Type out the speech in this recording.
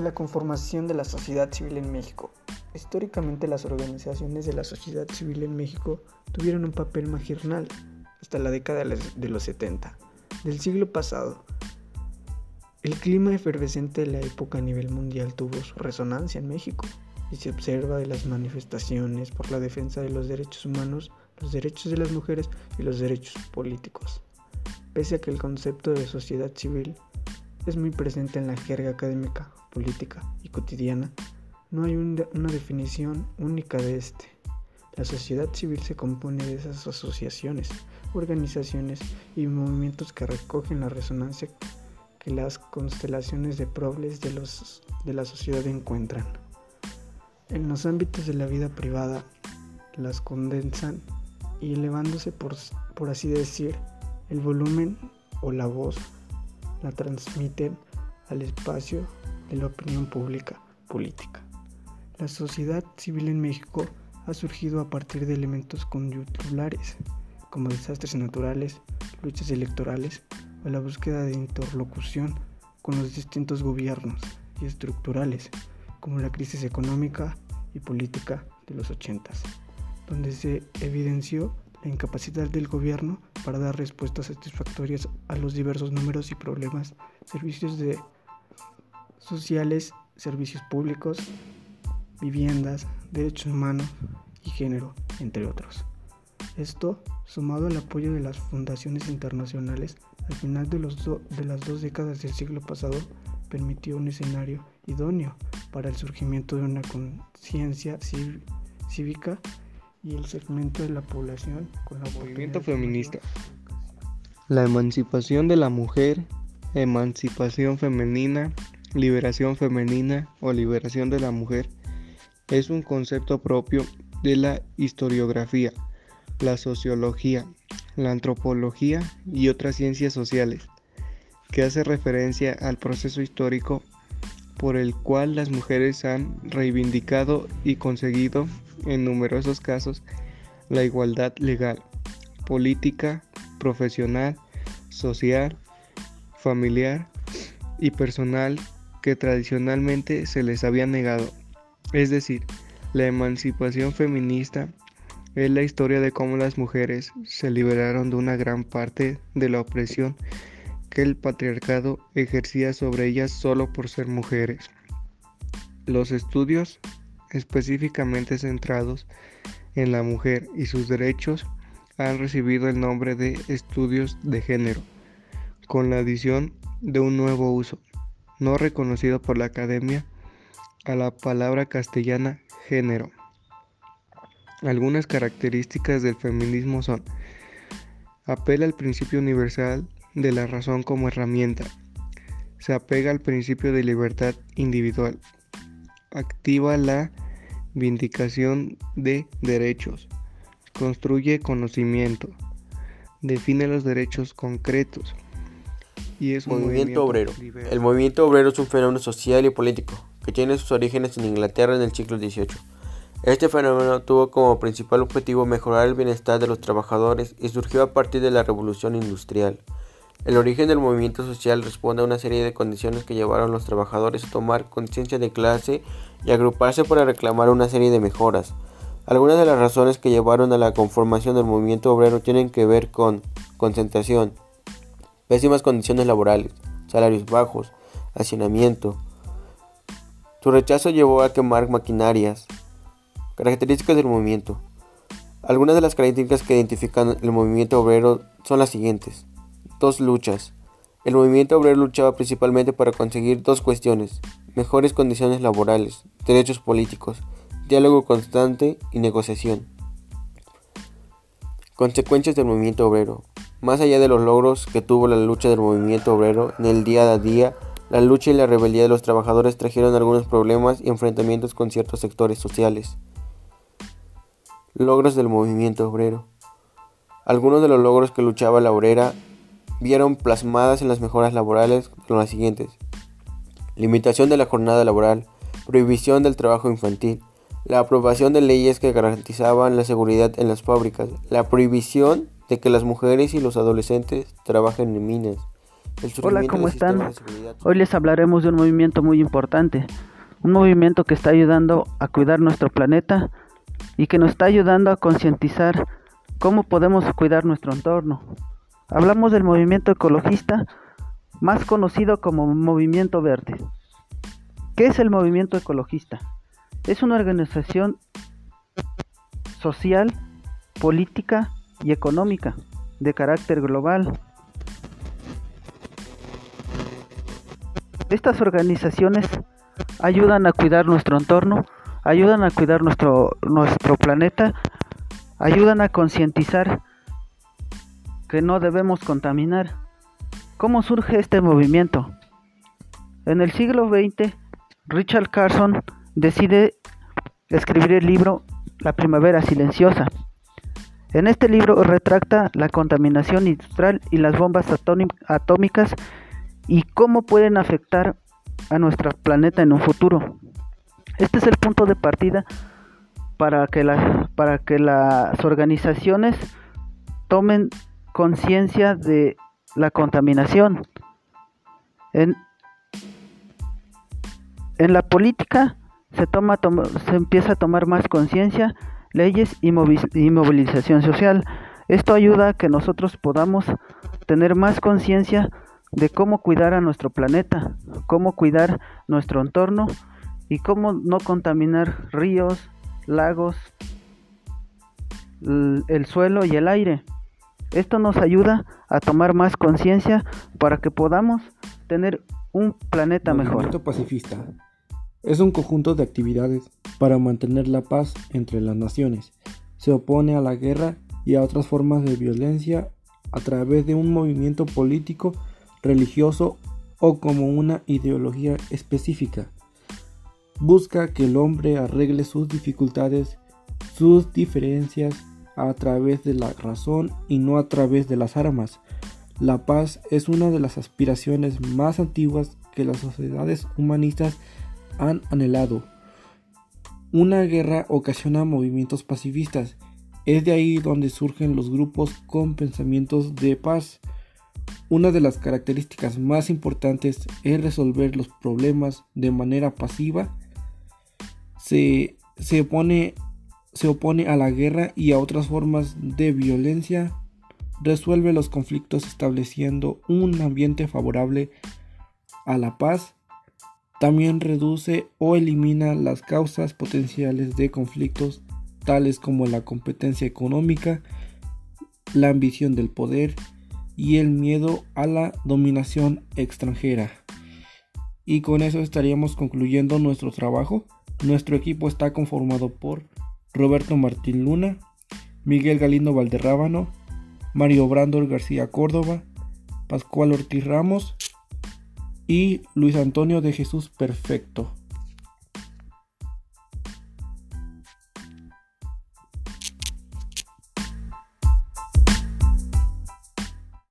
La conformación de la sociedad civil en México. Históricamente las organizaciones de la sociedad civil en México tuvieron un papel marginal hasta la década de los 70 del siglo pasado. El clima efervescente de la época a nivel mundial tuvo su resonancia en México y se observa de las manifestaciones por la defensa de los derechos humanos, los derechos de las mujeres y los derechos políticos. Pese a que el concepto de sociedad civil es muy presente en la jerga académica, política y cotidiana, no hay una definición única de este. La sociedad civil se compone de esas asociaciones, organizaciones y movimientos que recogen la resonancia que las constelaciones de probles de, la sociedad encuentran. En los ámbitos de la vida privada, las condensan y elevándose por, por así decir el volumen o la voz la transmiten al espacio de la opinión pública política. La sociedad civil en México ha surgido a partir de elementos conyuntulares como desastres naturales, luchas electorales o la búsqueda de interlocución con los distintos gobiernos y estructurales como la crisis económica y política de los 80, donde se evidenció la incapacidad del gobierno para dar respuestas satisfactorias a los diversos números y problemas, servicios sociales, servicios públicos, viviendas, derechos humanos y género, entre otros. Esto, sumado al apoyo de las fundaciones internacionales, al final de las dos décadas del siglo pasado, permitió un escenario idóneo para el surgimiento de una conciencia cívica y el segmento de la población con la movimiento feminista. La emancipación de la mujer, emancipación femenina, liberación femenina o liberación de la mujer es un concepto propio de la historiografía, la sociología, la antropología y otras ciencias sociales, que hace referencia al proceso histórico por el cual las mujeres han reivindicado y conseguido en numerosos casos la igualdad legal, política, profesional, social, familiar y personal que tradicionalmente se les había negado. Es decir, la emancipación feminista es la historia de cómo las mujeres se liberaron de una gran parte de la opresión que el patriarcado ejercía sobre ellas solo por ser mujeres. Los estudios específicamente centrados en la mujer y sus derechos han recibido el nombre de estudios de género, con la adición de un nuevo uso, no reconocido por la academia, a la palabra castellana género. Algunas características del feminismo son apela al principio universal de la razón como herramienta. Se apega al principio de libertad individual. Activa la vindicación de derechos. Construye conocimiento. Define los derechos concretos. Y es un movimiento, obrero. El movimiento obrero es un fenómeno social y político que tiene sus orígenes en Inglaterra en el siglo XVIII. Este fenómeno tuvo como principal objetivo mejorar el bienestar de los trabajadores y surgió a partir de la revolución industrial. El origen del movimiento social responde a una serie de condiciones que llevaron a los trabajadores a tomar conciencia de clase y agruparse para reclamar una serie de mejoras. Algunas de las razones que llevaron a la conformación del movimiento obrero tienen que ver con concentración, pésimas condiciones laborales, salarios bajos, hacinamiento. Su rechazo llevó a quemar maquinarias. Características del movimiento. Algunas de las características que identifican el movimiento obrero son las siguientes. Dos luchas. El movimiento obrero luchaba principalmente para conseguir dos cuestiones, mejores condiciones laborales, derechos políticos, diálogo constante y negociación. Consecuencias del movimiento obrero. Más allá de los logros que tuvo la lucha del movimiento obrero en el día a día, la lucha y la rebeldía de los trabajadores trajeron algunos problemas y enfrentamientos con ciertos sectores sociales. Logros del movimiento obrero. Algunos de los logros que luchaba la obrera vieron plasmadas en las mejoras laborales son las siguientes. Limitación de la jornada laboral, prohibición del trabajo infantil, la aprobación de leyes que garantizaban la seguridad en las fábricas, la prohibición de que las mujeres y los adolescentes trabajen en minas Hola, ¿cómo están? Hoy les hablaremos de un movimiento muy importante, un movimiento que está ayudando a cuidar nuestro planeta y que nos está ayudando a concientizar cómo podemos cuidar nuestro entorno. Hablamos del movimiento ecologista, más conocido como Movimiento Verde. ¿Qué es el movimiento ecologista? Es una organización social, política y económica de carácter global. Estas organizaciones ayudan a cuidar nuestro entorno, ayudan a cuidar nuestro, nuestro planeta, ayudan a concientizar que no debemos contaminar. ¿Cómo surge este movimiento? En el siglo XX, Richard Carson decide escribir el libro La primavera silenciosa. En este libro retracta la contaminación industrial y las bombas atómicas y cómo pueden afectar a nuestro planeta en un futuro. Este es el punto de partida para que, para que las organizaciones tomen conciencia de la contaminación. En, en la política se, toma, se empieza a tomar más conciencia, leyes y, y movilización social. Esto ayuda a que nosotros podamos tener más conciencia de cómo cuidar a nuestro planeta, cómo cuidar nuestro entorno y cómo no contaminar ríos, lagos, el suelo y el aire. Esto nos ayuda a tomar más conciencia para que podamos tener un planeta mejor. El movimiento pacifista es un conjunto de actividades para mantener la paz entre las naciones. Se opone a la guerra y a otras formas de violencia a través de un movimiento político, religioso o como una ideología específica. Busca que el hombre arregle sus dificultades, sus diferencias a través de la razón y no a través de las armas. La paz es una de las aspiraciones más antiguas que las sociedades humanistas han anhelado. Una guerra ocasiona movimientos pacifistas. Es de ahí donde surgen los grupos con pensamientos de paz. Una de las características más importantes es resolver los problemas de manera pasiva. Se, se opone se opone a la guerra y a otras formas de violencia, resuelve los conflictos estableciendo un ambiente favorable a la paz, también reduce o elimina las causas potenciales de conflictos tales como la competencia económica, la ambición del poder y el miedo a la dominación extranjera. Y con eso estaríamos concluyendo nuestro trabajo. Nuestro equipo está conformado por Roberto Martín Luna, Miguel Galindo Valderrábano, Mario Brandor García Córdoba, Pascual Ortiz Ramos y Luis Antonio de Jesús Perfecto.